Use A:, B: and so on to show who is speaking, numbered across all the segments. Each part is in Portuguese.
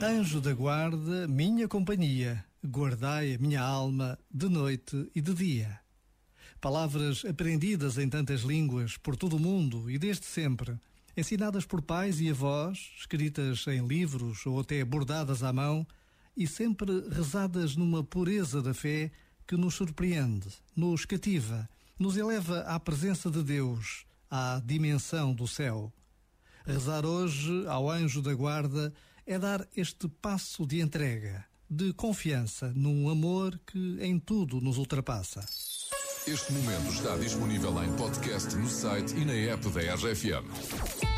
A: Anjo da guarda, minha companhia, guardai a minha alma de noite e de dia. Palavras aprendidas em tantas línguas por todo o mundo e desde sempre, ensinadas por pais e avós, escritas em livros ou até bordadas à mão e sempre rezadas numa pureza da fé que nos surpreende, nos cativa, nos eleva à presença de Deus, à dimensão do céu. Rezar hoje ao anjo da guarda é dar este passo de entrega, de confiança num amor que em tudo nos ultrapassa.
B: Este momento está disponível em podcast no site e na app da RFM.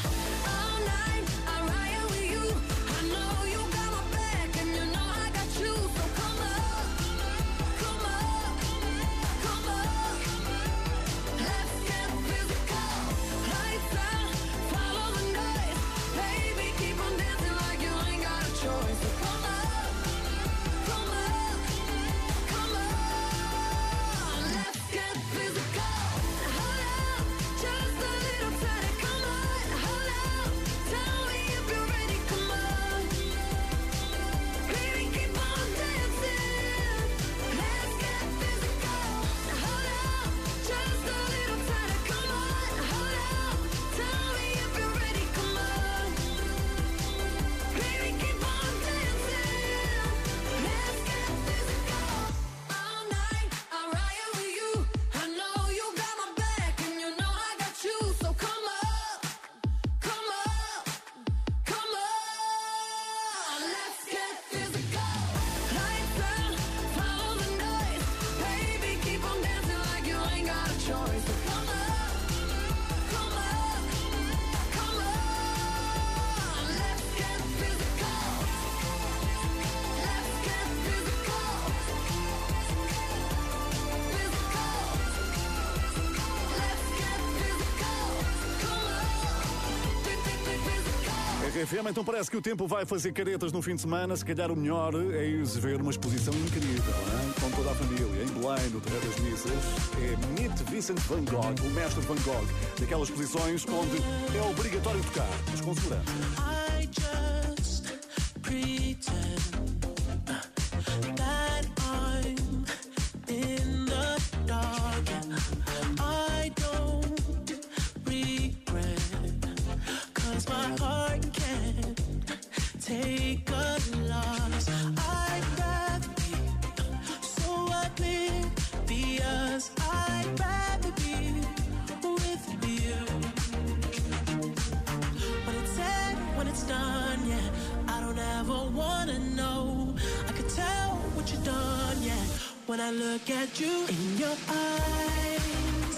C: RFM, então parece que o tempo vai fazer caretas no fim de semana. Se calhar o melhor é ir ver uma exposição incrível, hein? com toda a família, em Belém, no Terreiro das Missas. É Meet Vincent Van Gogh, o mestre Van Gogh, daquelas exposições onde é obrigatório tocar, mas com segurança.
D: I just pretend. take a loss. I'd rather be so oblivious. I'd rather be with you. When it's said, when it's done, yeah, I don't ever wanna know. I could tell what you've done, yeah, when I look at you in your eyes.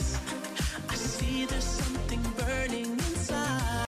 D: I see there's something.